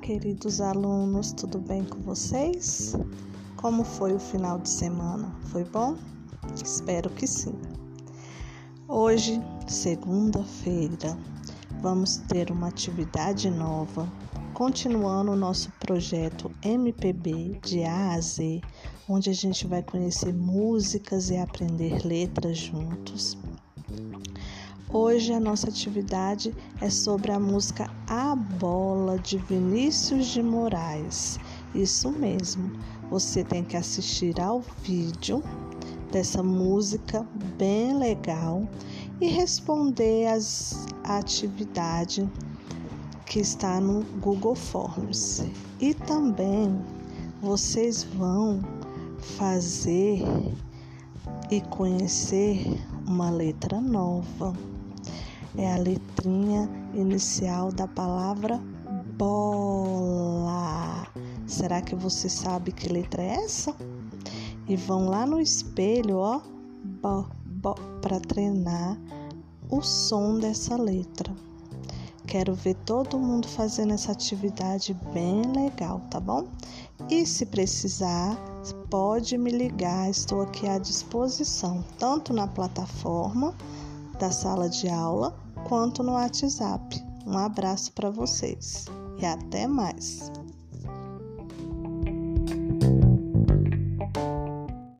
queridos alunos, tudo bem com vocês? Como foi o final de semana? Foi bom? Espero que sim. Hoje, segunda-feira, vamos ter uma atividade nova, continuando o nosso projeto MPB de A a Z, onde a gente vai conhecer músicas e aprender letras juntos. Hoje a nossa atividade é sobre a música A Bola de Vinícius de Moraes. Isso mesmo, você tem que assistir ao vídeo dessa música bem legal e responder as atividades que está no Google Forms. E também vocês vão fazer e conhecer uma letra nova é a letrinha inicial da palavra bola. Será que você sabe que letra é essa? E vão lá no espelho, ó, para treinar o som dessa letra. Quero ver todo mundo fazendo essa atividade bem legal, tá bom? E se precisar, pode me ligar, estou aqui à disposição, tanto na plataforma da sala de aula quanto no WhatsApp. Um abraço para vocês e até mais!